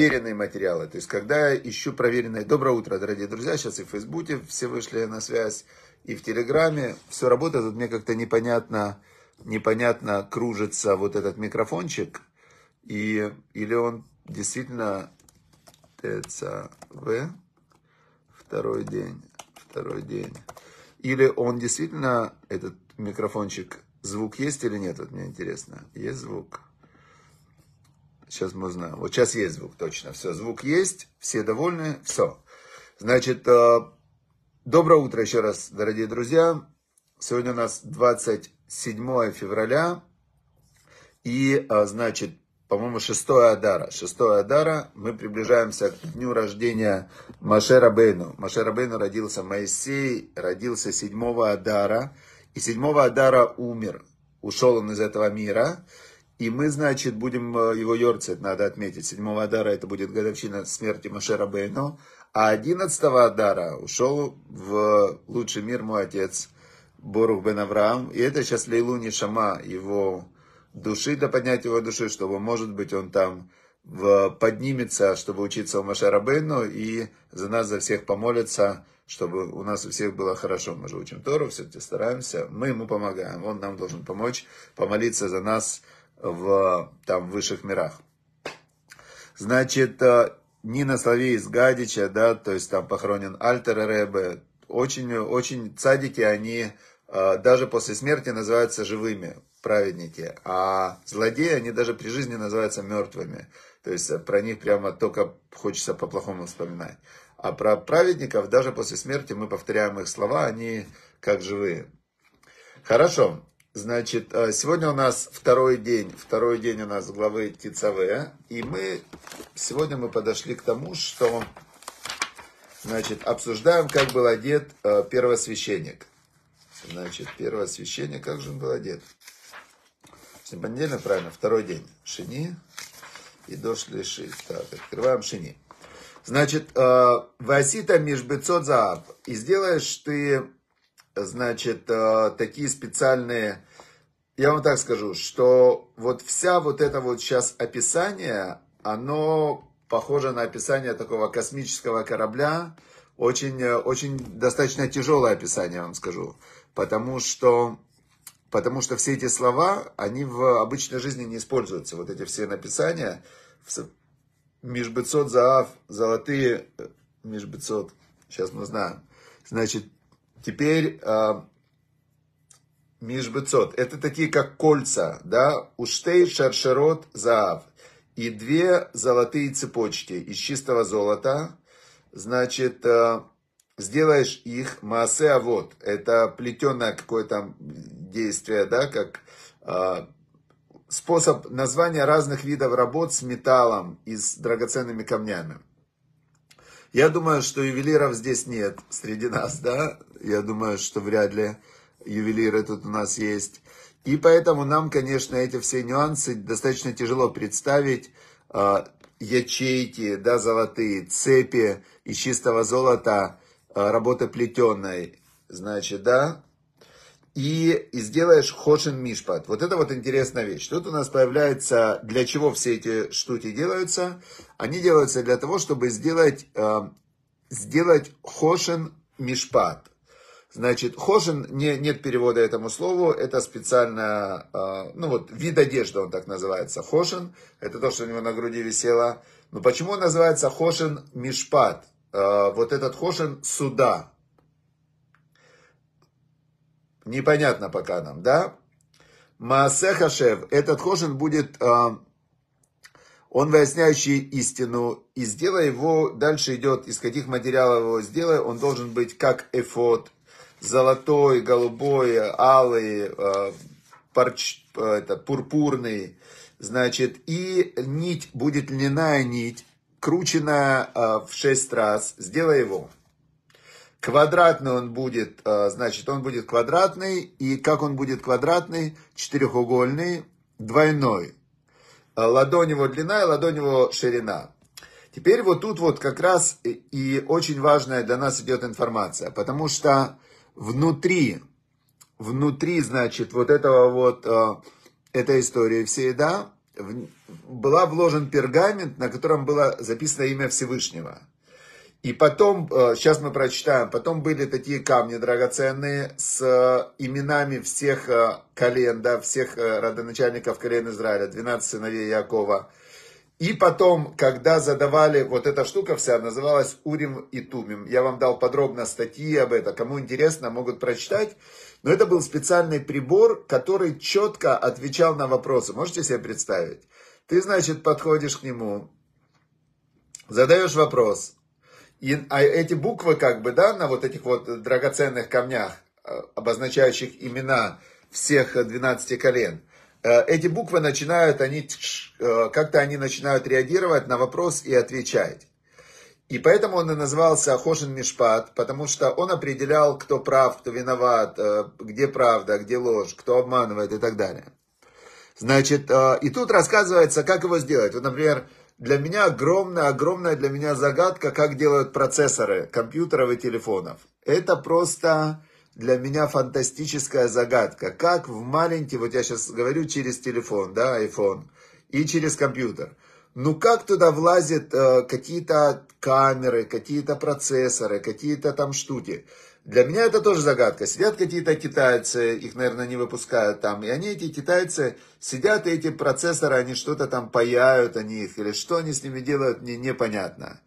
проверенные материалы. То есть, когда я ищу проверенные... Доброе утро, дорогие друзья. Сейчас и в Фейсбуке все вышли на связь, и в Телеграме. Все работает. Тут мне как-то непонятно, непонятно кружится вот этот микрофончик. И, или он действительно ТЦВ, второй день, второй день. Или он действительно, этот микрофончик, звук есть или нет, вот мне интересно. Есть звук? Сейчас мы узнаем. Вот сейчас есть звук, точно. Все, звук есть, все довольны, все. Значит, э, доброе утро еще раз, дорогие друзья. Сегодня у нас 27 февраля. И, э, значит, по-моему, 6 Адара. 6 Адара мы приближаемся к дню рождения Машера Бейну. Машера Бейну родился Моисей, родился 7 Адара. И 7 Адара умер. Ушел он из этого мира. И мы, значит, будем э, его Йорцет, надо отметить. 7 Адара это будет годовщина смерти Машера Бейну. А 11 Адара ушел в лучший мир мой отец Борух Бен Авраам. И это сейчас Лейлуни Шама, его души, до поднятия его души, чтобы, может быть, он там в, поднимется, чтобы учиться у Машера Бейну и за нас, за всех помолится, чтобы у нас у всех было хорошо. Мы же учим Тору, все-таки стараемся, мы ему помогаем, он нам должен помочь, помолиться за нас, в там, высших мирах. Значит, э, Нина Славей из Гадича, да, то есть там похоронен Альтер Ребе. Очень, очень цадики, они э, даже после смерти называются живыми, праведники. А злодеи, они даже при жизни называются мертвыми. То есть э, про них прямо только хочется по-плохому вспоминать. А про праведников даже после смерти мы повторяем их слова, они как живые. Хорошо. Значит, э, сегодня у нас второй день, второй день у нас главы Тицаве, и мы, сегодня мы подошли к тому, что, значит, обсуждаем, как был одет э, первосвященник. Значит, первосвященник, как же он был одет? Сегодня понедельник, правильно, второй день. Шини и дошли ши. Так, открываем шини. Значит, э, Васита межбецот зааб. И сделаешь ты значит, э, такие специальные, я вам так скажу, что вот вся вот это вот сейчас описание, оно похоже на описание такого космического корабля, очень, э, очень достаточно тяжелое описание, я вам скажу, потому что, потому что все эти слова, они в обычной жизни не используются, вот эти все написания, межбецот заав, золотые, э, межбецот, сейчас мы знаем, значит, Теперь э, Мишбецот. Это такие как кольца, да, уштей шаршерот заав. И две золотые цепочки из чистого золота. Значит, э, сделаешь их маасе авод. Это плетеное какое-то действие, да, как э, способ названия разных видов работ с металлом и с драгоценными камнями. Я думаю, что ювелиров здесь нет среди нас, да? Я думаю, что вряд ли ювелиры тут у нас есть. И поэтому нам, конечно, эти все нюансы достаточно тяжело представить. А, ячейки, да, золотые, цепи из чистого золота, а, работа плетеной, значит, да, и, и сделаешь хошин мишпат. Вот это вот интересная вещь. Тут у нас появляется, для чего все эти штуки делаются. Они делаются для того, чтобы сделать, э, сделать хошин мишпат. Значит, хошин, не, нет перевода этому слову, это специально, э, ну вот, вид одежды он так называется. Хошин, это то, что у него на груди висело. Но почему он называется хошин мишпат? Э, вот этот хошин суда, непонятно пока нам, да? Маасе Хашев, этот хошин будет, э, он выясняющий истину, и сделай его, дальше идет, из каких материалов его сделай, он должен быть как эфот, золотой, голубой, алый, э, парч, это, пурпурный, значит, и нить будет льняная нить, крученная э, в шесть раз, сделай его. Квадратный он будет, э, значит, он будет квадратный. И как он будет квадратный? Четырехугольный, двойной. Э, ладонь его длина и ладонь его ширина. Теперь вот тут вот как раз и очень важная для нас идет информация. Потому что внутри, внутри, значит, вот этого вот, э, этой истории всей, да, была вложен пергамент, на котором было записано имя Всевышнего. И потом, сейчас мы прочитаем, потом были такие камни драгоценные с именами всех колен, да, всех родоначальников колен Израиля, 12 сыновей Якова. И потом, когда задавали, вот эта штука вся называлась Урим и Тумим. Я вам дал подробно статьи об этом. Кому интересно, могут прочитать. Но это был специальный прибор, который четко отвечал на вопросы. Можете себе представить? Ты, значит, подходишь к нему, задаешь вопрос. И, а эти буквы, как бы, да, на вот этих вот драгоценных камнях, э, обозначающих имена всех 12 колен – Э, эти буквы начинают, они э, как-то они начинают реагировать на вопрос и отвечать. И поэтому он и назывался Хошин Мишпат, потому что он определял, кто прав, кто виноват, где правда, где ложь, кто обманывает и так далее. Значит, и тут рассказывается, как его сделать. Вот, например, для меня огромная, огромная для меня загадка, как делают процессоры компьютеров и телефонов. Это просто для меня фантастическая загадка. Как в маленький, вот я сейчас говорю через телефон, да, iPhone, и через компьютер. Ну как туда влазят э, какие-то камеры, какие-то процессоры, какие-то там штуки. Для меня это тоже загадка. Сидят какие-то китайцы, их, наверное, не выпускают там. И они, эти китайцы, сидят, и эти процессоры, они что-то там паяют о них. Или что они с ними делают, мне непонятно.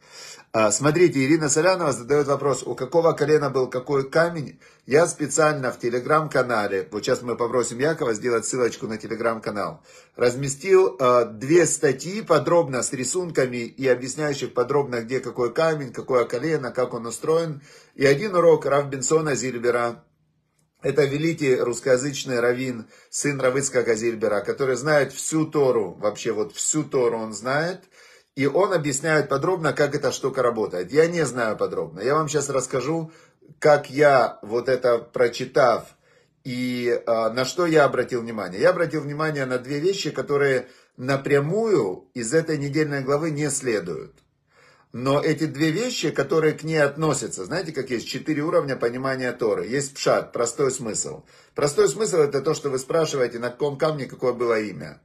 А, смотрите, Ирина Солянова задает вопрос, у какого колена был какой камень. Я специально в телеграм-канале, вот сейчас мы попросим Якова сделать ссылочку на телеграм-канал, разместил э, две статьи подробно с рисунками и объясняющих подробно, где какой камень, какое колено, как он устроен. И один урок Равбинсона Зильбера, это великий русскоязычный раввин, сын Равыцкого Зильбера, который знает всю Тору, вообще вот всю Тору он знает – и он объясняет подробно, как эта штука работает. Я не знаю подробно. Я вам сейчас расскажу, как я вот это прочитав, и э, на что я обратил внимание. Я обратил внимание на две вещи, которые напрямую из этой недельной главы не следуют. Но эти две вещи, которые к ней относятся, знаете, как есть четыре уровня понимания Торы. Есть пшат, простой смысл. Простой смысл это то, что вы спрашиваете, на каком камне какое было имя.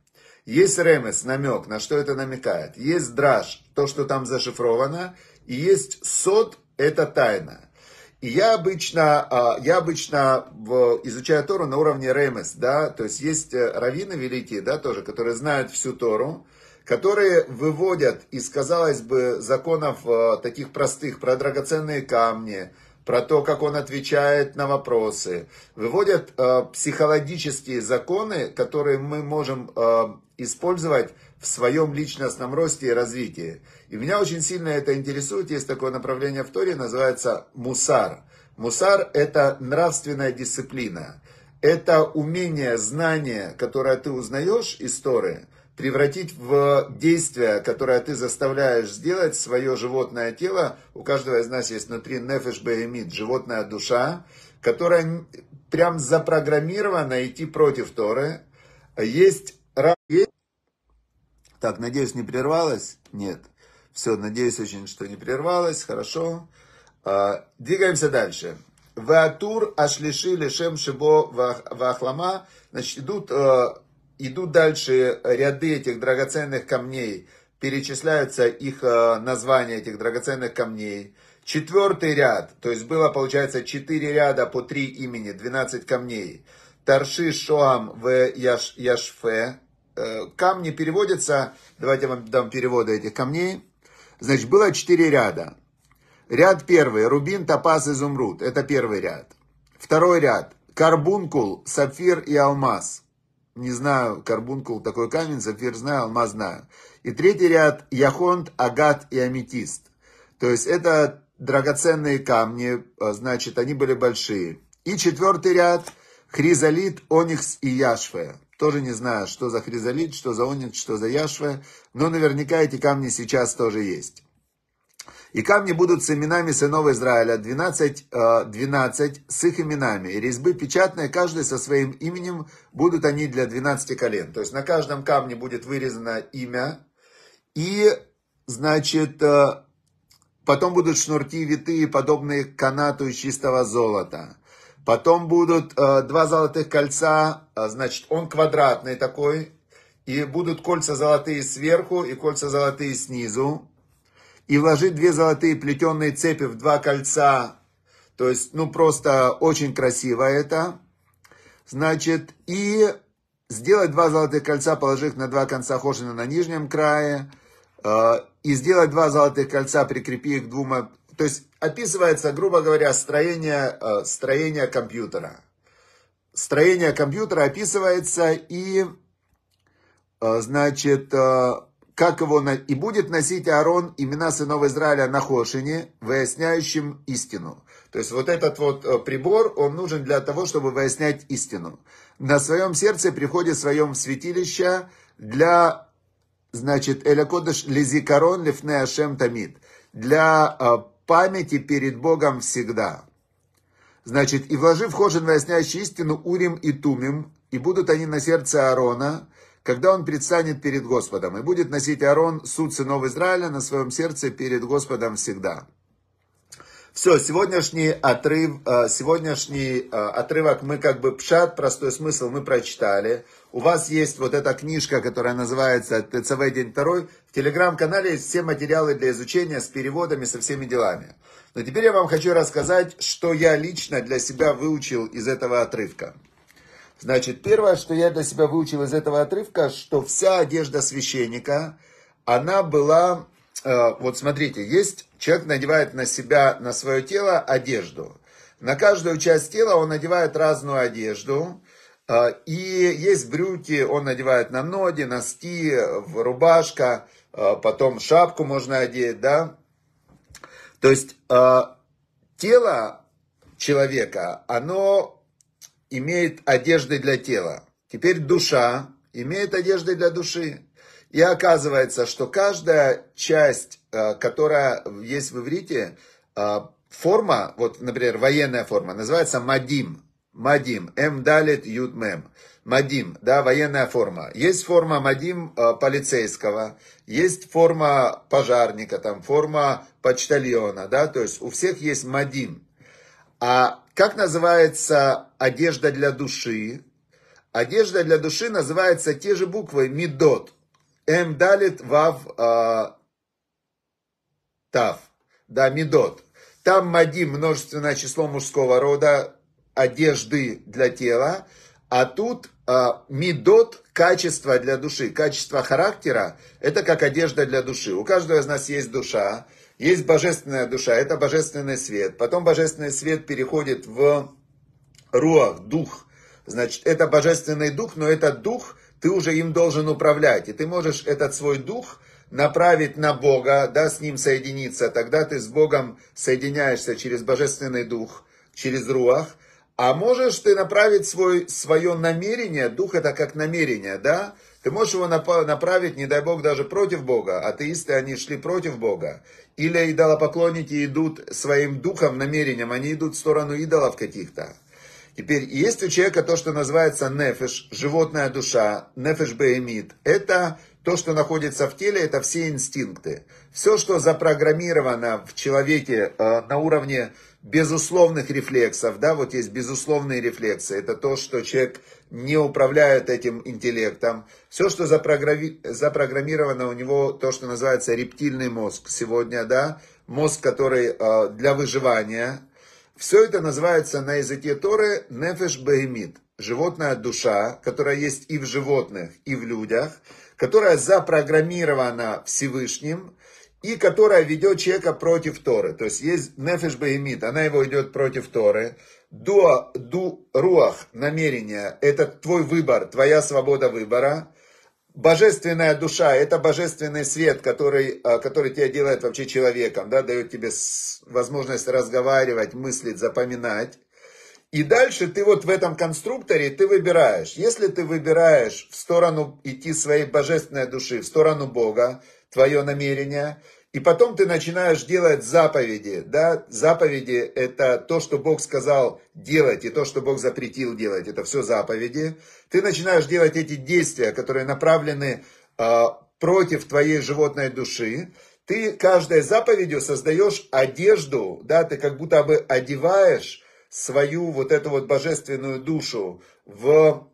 Есть ремес, намек, на что это намекает. Есть драж, то, что там зашифровано. И есть сот, это тайна. И я обычно, а, я обычно изучаю Тору на уровне ремес, да, то есть есть э, раввины великие, да, тоже, которые знают всю Тору, которые выводят из, казалось бы, законов э, таких простых, про драгоценные камни, про то, как он отвечает на вопросы, выводят э, психологические законы, которые мы можем э, использовать в своем личностном росте и развитии. И меня очень сильно это интересует. Есть такое направление в Торе, называется мусар. Мусар – это нравственная дисциплина. Это умение, знание, которое ты узнаешь из Торы – превратить в действие, которое ты заставляешь сделать свое животное тело. У каждого из нас есть внутри нефеш беемит, животная душа, которая прям запрограммирована идти против Торы. Есть так, надеюсь, не прервалось? Нет. Все, надеюсь очень, что не прервалось. Хорошо. А, двигаемся дальше. Ватур ашлиши лешем шибо вахлама. Значит, идут а, идут дальше ряды этих драгоценных камней, перечисляются их э, названия этих драгоценных камней. Четвертый ряд, то есть было, получается, четыре ряда по три имени, 12 камней. Тарши, Шоам, В, Яш, Яшфе. Э, камни переводятся, давайте я вам дам переводы этих камней. Значит, было четыре ряда. Ряд первый, рубин, топаз, изумруд. Это первый ряд. Второй ряд, карбункул, сапфир и алмаз не знаю, карбункул такой камень, сапфир знаю, алмаз знаю. И третий ряд яхонт, агат и аметист. То есть это драгоценные камни, а, значит, они были большие. И четвертый ряд хризолит, оникс и яшфе. Тоже не знаю, что за хризолит, что за оникс, что за яшфе, но наверняка эти камни сейчас тоже есть. И камни будут с именами сынов Израиля, 12, 12 э, с их именами. И резьбы печатные, каждый со своим именем, будут они для 12 колен. То есть на каждом камне будет вырезано имя. И, значит, э, потом будут шнурки витые, подобные канату из чистого золота. Потом будут э, два золотых кольца, значит, он квадратный такой, и будут кольца золотые сверху и кольца золотые снизу, и вложить две золотые плетеные цепи в два кольца, то есть, ну, просто очень красиво это, значит, и сделать два золотых кольца, положив на два конца хошина на нижнем крае, э, и сделать два золотых кольца, прикрепив их к двум, то есть, описывается, грубо говоря, строение, э, строение компьютера. Строение компьютера описывается и Э, значит, как его, и будет носить Аарон имена сынов Израиля на Хошине, выясняющим истину. То есть вот этот вот э, прибор, он нужен для того, чтобы выяснять истину. На своем сердце приходит в своем святилище для, значит, Элякодыш Лизикарон Лифне Ашем Тамид. Для памяти перед Богом всегда. Значит, и вложив Хошин, выясняющий истину, Урим и Тумим, и будут они на сердце Аарона, когда он предстанет перед Господом, и будет носить Аарон суд сынов Израиля на своем сердце перед Господом всегда. Все, сегодняшний отрыв, э, сегодняшний э, отрывок мы как бы пшат, простой смысл мы прочитали. У вас есть вот эта книжка, которая называется ТЦВ день второй. В телеграм-канале есть все материалы для изучения с переводами, со всеми делами. Но теперь я вам хочу рассказать, что я лично для себя выучил из этого отрывка. Значит, первое, что я для себя выучил из этого отрывка, что вся одежда священника, она была, э, вот смотрите, есть, человек надевает на себя, на свое тело одежду. На каждую часть тела он надевает разную одежду. Э, и есть брюки, он надевает на ноги, носки, рубашка, э, потом шапку можно одеть, да. То есть тело человека, оно имеет одежды для тела. Теперь душа имеет одежды для души. И оказывается, что каждая часть, э, которая есть в иврите, э, форма, вот, например, военная форма, называется мадим. Мадим. М далит ют мем. Мадим, да, военная форма. Есть форма мадим э, полицейского, есть форма пожарника, там, форма почтальона, да, то есть у всех есть мадим. А как называется одежда для души? Одежда для души называется те же буквы Мидот. М далит вав э, тав. Да, Мидот. Там Мадим, множественное число мужского рода, одежды для тела. А тут э, Мидот, качество для души. Качество характера, это как одежда для души. У каждого из нас есть душа. Есть божественная душа, это божественный свет. Потом божественный свет переходит в руах, дух. Значит, это божественный дух, но этот дух, ты уже им должен управлять. И ты можешь этот свой дух направить на Бога, да, с ним соединиться. Тогда ты с Богом соединяешься через божественный дух, через руах. А можешь ты направить свой, свое намерение, дух это как намерение, да, ты можешь его направить, не дай Бог, даже против Бога. Атеисты, они шли против Бога. Или идолопоклонники идут своим духом, намерением, они идут в сторону идолов каких-то. Теперь, есть у человека то, что называется нефеш, животная душа, нефеш беемит. Это то, что находится в теле, это все инстинкты. Все, что запрограммировано в человеке э, на уровне безусловных рефлексов, да, вот есть безусловные рефлексы, это то, что человек не управляет этим интеллектом. Все, что запрограммировано у него, то, что называется рептильный мозг сегодня, да, мозг, который э, для выживания, все это называется на языке Торы нефеш беймит, животная душа, которая есть и в животных, и в людях, которая запрограммирована Всевышним, и которая ведет человека против Торы. То есть есть нефеш беймит, она его идет против Торы. Дуа, ду, руах, намерение, это твой выбор, твоя свобода выбора. Божественная душа, это божественный свет, который, а, который тебя делает вообще человеком, да, дает тебе возможность разговаривать, мыслить, запоминать. И дальше ты вот в этом конструкторе ты выбираешь. Если ты выбираешь в сторону идти своей божественной души, в сторону Бога, твое намерение, и потом ты начинаешь делать заповеди. Да? Заповеди – это то, что Бог сказал делать, и то, что Бог запретил делать. Это все заповеди. Ты начинаешь делать эти действия, которые направлены э, против твоей животной души. Ты каждой заповедью создаешь одежду, да, ты как будто бы одеваешь свою вот эту вот божественную душу в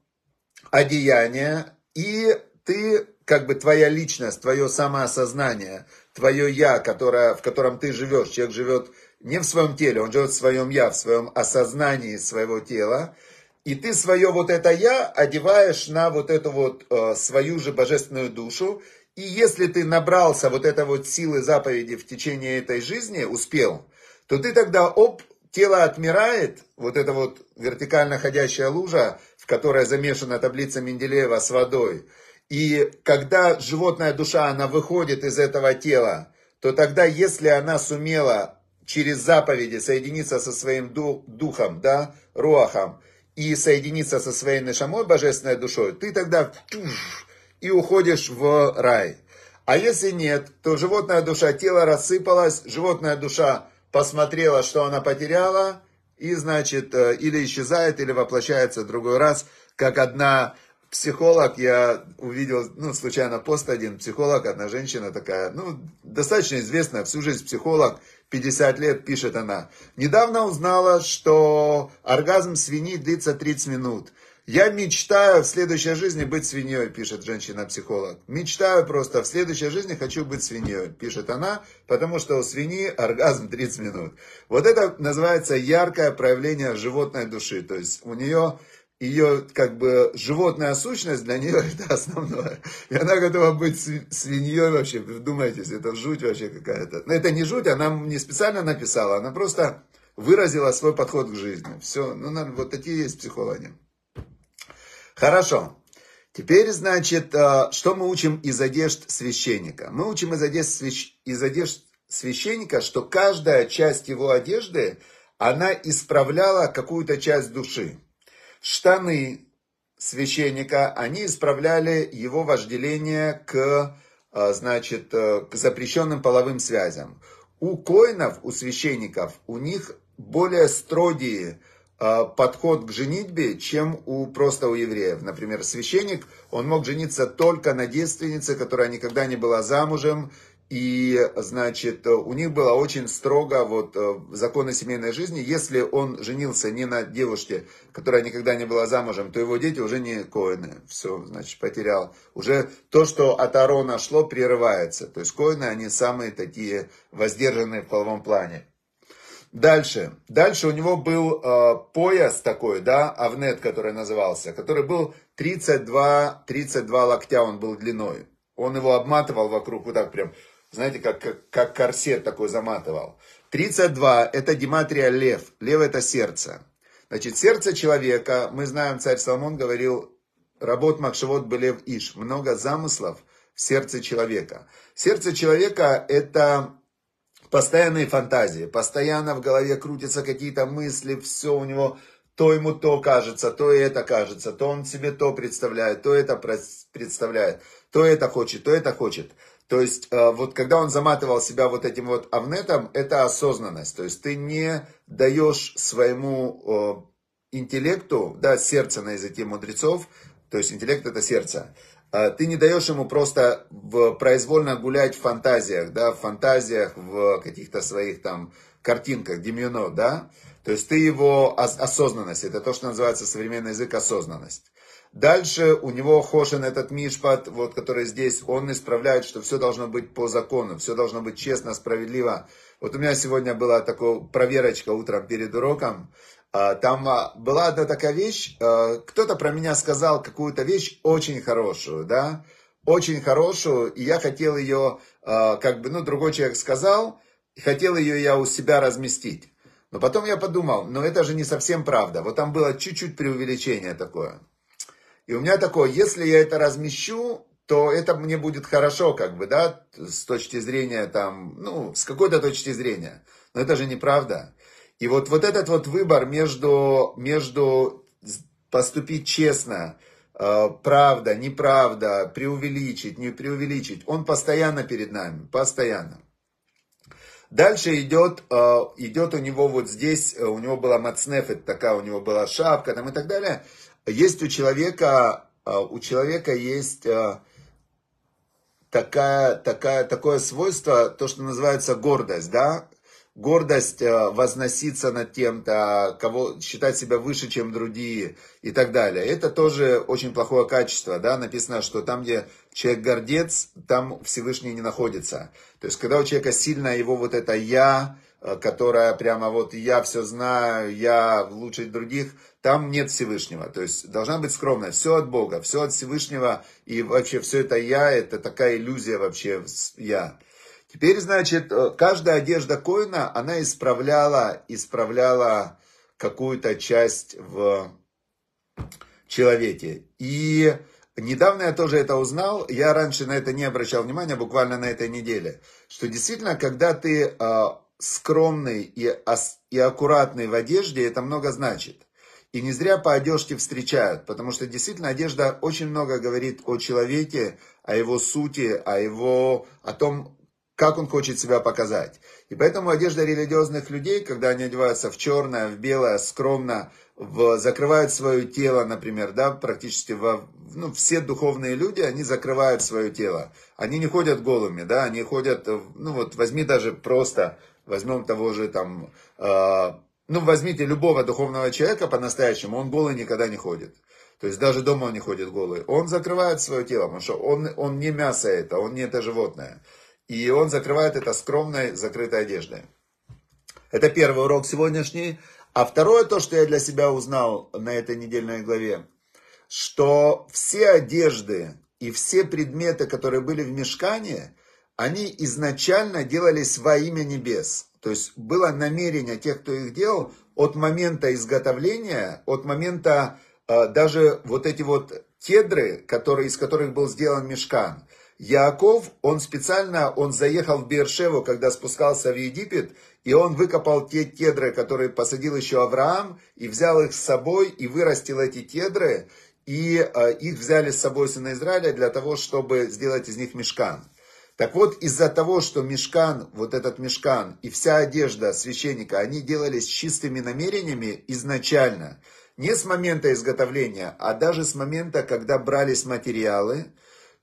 одеяние, и ты, как бы твоя личность, твое самоосознание, твое я, которое, в котором ты живешь, человек живет не в своем теле, он живет в своем я, в своем осознании своего тела, и ты свое вот это я одеваешь на вот эту вот э, свою же божественную душу, и если ты набрался вот этой вот силы заповеди в течение этой жизни, успел, то ты тогда, оп, тело отмирает, вот эта вот вертикально ходящая лужа, в которой замешана таблица Менделеева с водой. И когда животная душа, она выходит из этого тела, то тогда, если она сумела через заповеди соединиться со своим духом, да, руахом, и соединиться со своей нешамой, божественной душой, ты тогда и уходишь в рай. А если нет, то животная душа, тело рассыпалось, животная душа посмотрела, что она потеряла, и, значит, э, или исчезает, или воплощается в другой раз, как одна психолог, я увидел, ну, случайно пост один, психолог, одна женщина такая, ну, достаточно известная, всю жизнь психолог, 50 лет, пишет она. Недавно узнала, что оргазм свиньи длится 30 минут. Я мечтаю в следующей жизни быть свиньей, пишет женщина-психолог. Мечтаю просто, в следующей жизни хочу быть свиньей, пишет она, потому что у свиньи оргазм 30 минут. Вот это называется яркое проявление животной души. То есть у нее ее как бы животная сущность для нее это основное. И она готова быть свиньей вообще. Вдумайтесь, это жуть вообще какая-то. Но это не жуть, она не специально написала, она просто выразила свой подход к жизни. Все, ну, вот такие есть психологи. Хорошо. Теперь, значит, э, что мы учим из одежд священника? Мы учим из одежд, из одежд священника, что каждая часть его одежды, она исправляла какую-то часть души. Штаны священника, они исправляли его вожделение к, э, значит, э, к запрещенным половым связям. У коинов, у священников, у них более строгие подход к женитьбе, чем у просто у евреев. Например, священник, он мог жениться только на девственнице, которая никогда не была замужем, и, значит, у них было очень строго вот э, законы семейной жизни. Если он женился не на девушке, которая никогда не была замужем, то его дети уже не коины. Все, значит, потерял. Уже то, что от Арона шло, прерывается. То есть коины, они самые такие воздержанные в половом плане. Дальше. Дальше у него был э, пояс такой, да, авнет, который назывался, который был 32, 32 локтя он был длиной. Он его обматывал вокруг, вот так прям, знаете, как, как, как корсет такой заматывал. 32 это дематрия лев. Лев это сердце. Значит, сердце человека, мы знаем, царь Соломон говорил, работ Махшевод Белев Иш, много замыслов в сердце человека. Сердце человека это постоянные фантазии, постоянно в голове крутятся какие-то мысли, все у него, то ему то кажется, то это кажется, то он себе то представляет, то это представляет, то это хочет, то это хочет. То есть, э, вот когда он заматывал себя вот этим вот авнетом, это осознанность. То есть, ты не даешь своему интеллекту, да, сердце на языке мудрецов, то есть интеллект это сердце, ты не даешь ему просто в, произвольно гулять в фантазиях, да, в фантазиях, в каких-то своих там картинках, демьюно, да, то есть ты его осознанность, это то, что называется современный язык осознанность. Дальше у него Хошин, этот Мишпат, вот, который здесь, он исправляет, что все должно быть по закону, все должно быть честно, справедливо. Вот у меня сегодня была такая проверочка утром перед уроком, а, там а, была одна такая вещь, а, кто-то про меня сказал какую-то вещь очень хорошую, да, очень хорошую, и я хотел ее, как бы, ну, другой человек сказал, хотел ее я у себя разместить. Но потом я подумал, ну, это же не совсем правда, вот там было чуть-чуть преувеличение такое. И у меня такое, если я это размещу, то это мне будет хорошо, как бы, да, с точки зрения там, ну, с какой-то точки зрения. Но это же неправда. И вот, вот этот вот выбор между, между поступить честно, э, правда, неправда, преувеличить, не преувеличить, он постоянно перед нами, постоянно. Дальше идет, э, идет у него вот здесь, э, у него была мацнефет, такая у него была шапка там и так далее. Есть у человека, у человека есть такая, такая, такое свойство, то, что называется гордость, да, гордость э, возноситься над тем-то, кого считать себя выше, чем другие и так далее. Это тоже очень плохое качество, да, написано, что там, где человек гордец, там Всевышний не находится. То есть, когда у человека сильно его вот это «я», э, которая прямо вот «я все знаю», «я лучше других», там нет Всевышнего. То есть, должна быть скромность. Все от Бога, все от Всевышнего, и вообще все это «я», это такая иллюзия вообще «я». Теперь, значит, э, каждая одежда коина, она исправляла, исправляла какую-то часть в человеке. И недавно я тоже это узнал, я раньше на это не обращал внимания, буквально на этой неделе, что действительно, когда ты э, скромный и, и аккуратный в одежде, это много значит. И не зря по одежке встречают, потому что действительно одежда очень много говорит о человеке, о его сути, о его, о том, как он хочет себя показать. И поэтому одежда религиозных людей, когда они одеваются в черное, в белое, скромно, в, закрывают свое тело, например, да, практически во, ну, все духовные люди, они закрывают свое тело. Они не ходят голыми, да, они ходят, ну вот возьми даже просто, возьмем того же там, э, ну возьмите любого духовного человека по-настоящему, он голый никогда не ходит. То есть даже дома он не ходит голый. Он закрывает свое тело, потому что он, он не мясо это, он не это животное. И он закрывает это скромной, закрытой одеждой. Это первый урок сегодняшний. А второе, то, что я для себя узнал на этой недельной главе, что все одежды и все предметы, которые были в мешкане, они изначально делались во имя небес. То есть было намерение тех, кто их делал, от момента изготовления, от момента э, даже вот эти вот тедры, которые, из которых был сделан мешкан, Яков, он специально, он заехал в Бершеву, когда спускался в Египет, и он выкопал те тедры, которые посадил еще Авраам, и взял их с собой, и вырастил эти тедры, и э, их взяли с собой сына Израиля для того, чтобы сделать из них мешкан. Так вот, из-за того, что мешкан, вот этот мешкан и вся одежда священника, они делались чистыми намерениями изначально, не с момента изготовления, а даже с момента, когда брались материалы,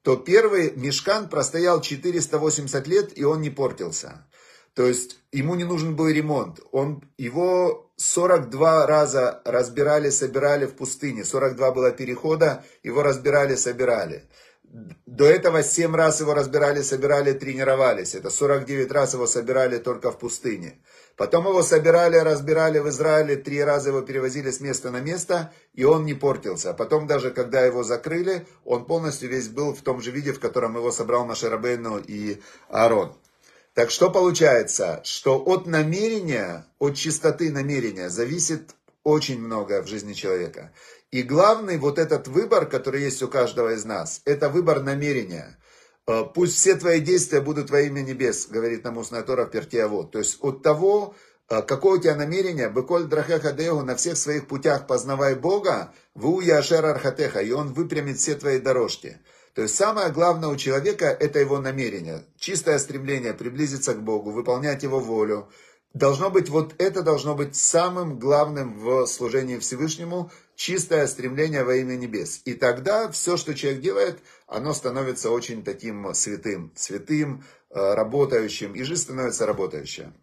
то первый мешкан простоял 480 лет, и он не портился. То есть ему не нужен был ремонт. Он, его 42 раза разбирали, собирали в пустыне. 42 было перехода, его разбирали, собирали. До этого 7 раз его разбирали, собирали, тренировались. Это 49 раз его собирали только в пустыне. Потом его собирали, разбирали в Израиле, три раза его перевозили с места на место, и он не портился. Потом даже, когда его закрыли, он полностью весь был в том же виде, в котором его собрал Машарабейну и Аарон. Так что получается, что от намерения, от чистоты намерения зависит очень многое в жизни человека. И главный вот этот выбор, который есть у каждого из нас, это выбор намерения. Э, пусть все твои действия будут во имя небес, говорит нам устная Тора в Пертиавод. То есть от того, э, какое у тебя намерение, быколь драхеха деhu, на всех своих путях познавай Бога, ву яшер архатеха, и он выпрямит все твои дорожки. То есть самое главное у человека это его намерение, чистое стремление приблизиться к Богу, выполнять его волю. Должно быть, вот это должно быть самым главным в служении Всевышнему, чистое стремление во имя небес. И тогда все, что человек делает, оно становится очень таким святым, святым, э, работающим, и жизнь становится работающая.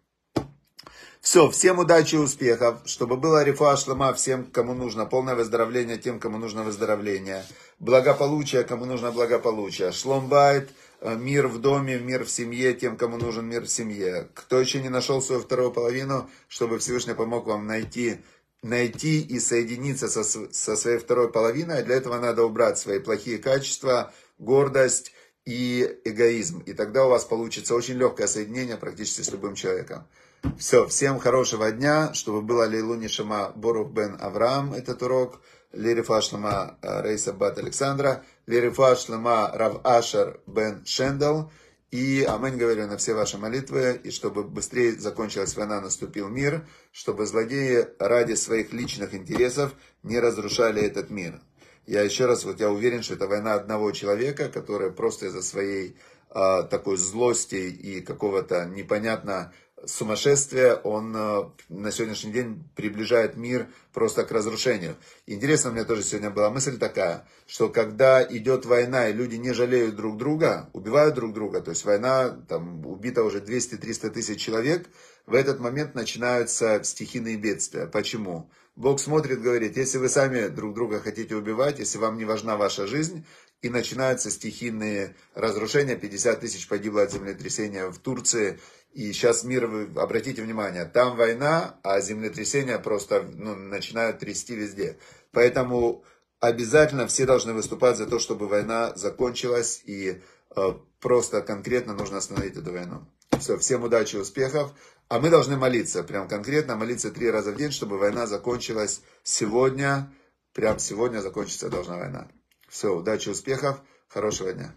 Все, всем удачи и успехов, чтобы было рифа шлама всем, кому нужно, полное выздоровление тем, кому нужно выздоровление, благополучие, кому нужно благополучие, шломбайт, мир в доме, мир в семье, тем, кому нужен мир в семье. Кто еще не нашел свою вторую половину, чтобы Всевышний помог вам найти найти и соединиться со, со своей второй половиной, а для этого надо убрать свои плохие качества, гордость и эгоизм. И тогда у вас получится очень легкое соединение практически с любым человеком. Все, всем хорошего дня, чтобы было Лейлуни Шама Борух бен Авраам, этот урок, Лерифа Шлама э, Рейса Бат Александра, Лерифа Шлама Рав Ашер бен Шендал, и аминь говорю на все ваши молитвы, и чтобы быстрее закончилась война, наступил мир, чтобы злодеи ради своих личных интересов не разрушали этот мир. Я еще раз, вот я уверен, что это война одного человека, который просто из-за своей а, такой злости и какого-то непонятно сумасшествие, он э, на сегодняшний день приближает мир просто к разрушению. Интересно, у меня тоже сегодня была мысль такая, что когда идет война, и люди не жалеют друг друга, убивают друг друга, то есть война, там убито уже 200-300 тысяч человек, в этот момент начинаются стихийные бедствия. Почему? Бог смотрит, говорит, если вы сами друг друга хотите убивать, если вам не важна ваша жизнь, и начинаются стихийные разрушения, 50 тысяч погибло от землетрясения в Турции, и сейчас мир, вы обратите внимание, там война, а землетрясения просто ну, начинают трясти везде. Поэтому обязательно все должны выступать за то, чтобы война закончилась, и э, просто конкретно нужно остановить эту войну. Все, всем удачи, успехов. А мы должны молиться, прям конкретно молиться три раза в день, чтобы война закончилась сегодня. Прям сегодня закончиться должна война. Все, удачи, успехов, хорошего дня.